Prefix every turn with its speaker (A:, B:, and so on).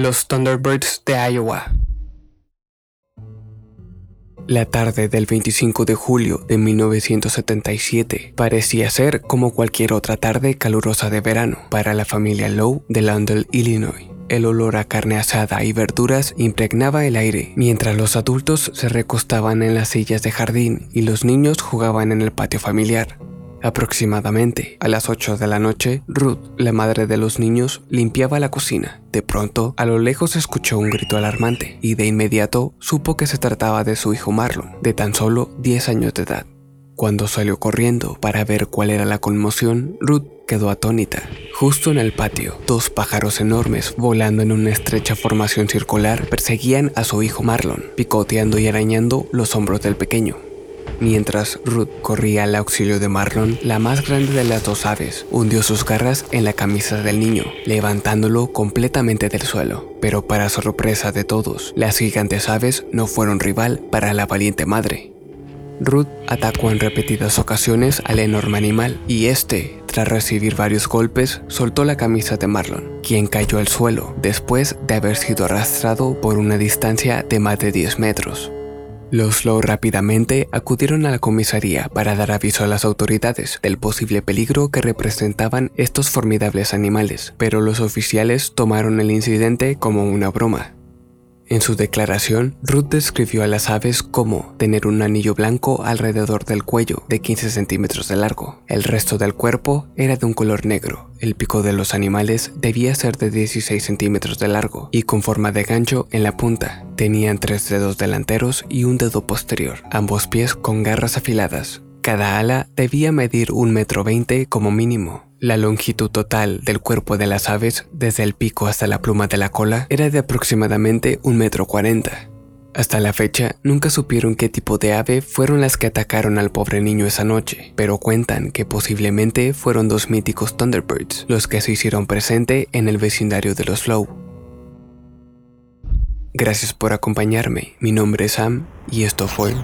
A: Los Thunderbirds de Iowa. La tarde del 25 de julio de 1977 parecía ser como cualquier otra tarde calurosa de verano para la familia Lowe de London, Illinois. El olor a carne asada y verduras impregnaba el aire, mientras los adultos se recostaban en las sillas de jardín y los niños jugaban en el patio familiar. Aproximadamente a las 8 de la noche, Ruth, la madre de los niños, limpiaba la cocina. De pronto, a lo lejos escuchó un grito alarmante y de inmediato supo que se trataba de su hijo Marlon, de tan solo 10 años de edad. Cuando salió corriendo para ver cuál era la conmoción, Ruth quedó atónita. Justo en el patio, dos pájaros enormes volando en una estrecha formación circular perseguían a su hijo Marlon, picoteando y arañando los hombros del pequeño. Mientras Ruth corría al auxilio de Marlon, la más grande de las dos aves hundió sus garras en la camisa del niño, levantándolo completamente del suelo. Pero para sorpresa de todos, las gigantes aves no fueron rival para la valiente madre. Ruth atacó en repetidas ocasiones al enorme animal y este, tras recibir varios golpes, soltó la camisa de Marlon, quien cayó al suelo después de haber sido arrastrado por una distancia de más de 10 metros. Los Lowe rápidamente acudieron a la comisaría para dar aviso a las autoridades del posible peligro que representaban estos formidables animales, pero los oficiales tomaron el incidente como una broma. En su declaración, Ruth describió a las aves como tener un anillo blanco alrededor del cuello de 15 centímetros de largo. El resto del cuerpo era de un color negro. El pico de los animales debía ser de 16 centímetros de largo y con forma de gancho en la punta. Tenían tres dedos delanteros y un dedo posterior, ambos pies con garras afiladas. Cada ala debía medir un metro veinte como mínimo. La longitud total del cuerpo de las aves, desde el pico hasta la pluma de la cola, era de aproximadamente un metro cuarenta. Hasta la fecha, nunca supieron qué tipo de ave fueron las que atacaron al pobre niño esa noche, pero cuentan que posiblemente fueron dos míticos Thunderbirds los que se hicieron presente en el vecindario de los Flow. Gracias por acompañarme, mi nombre es Sam y esto fue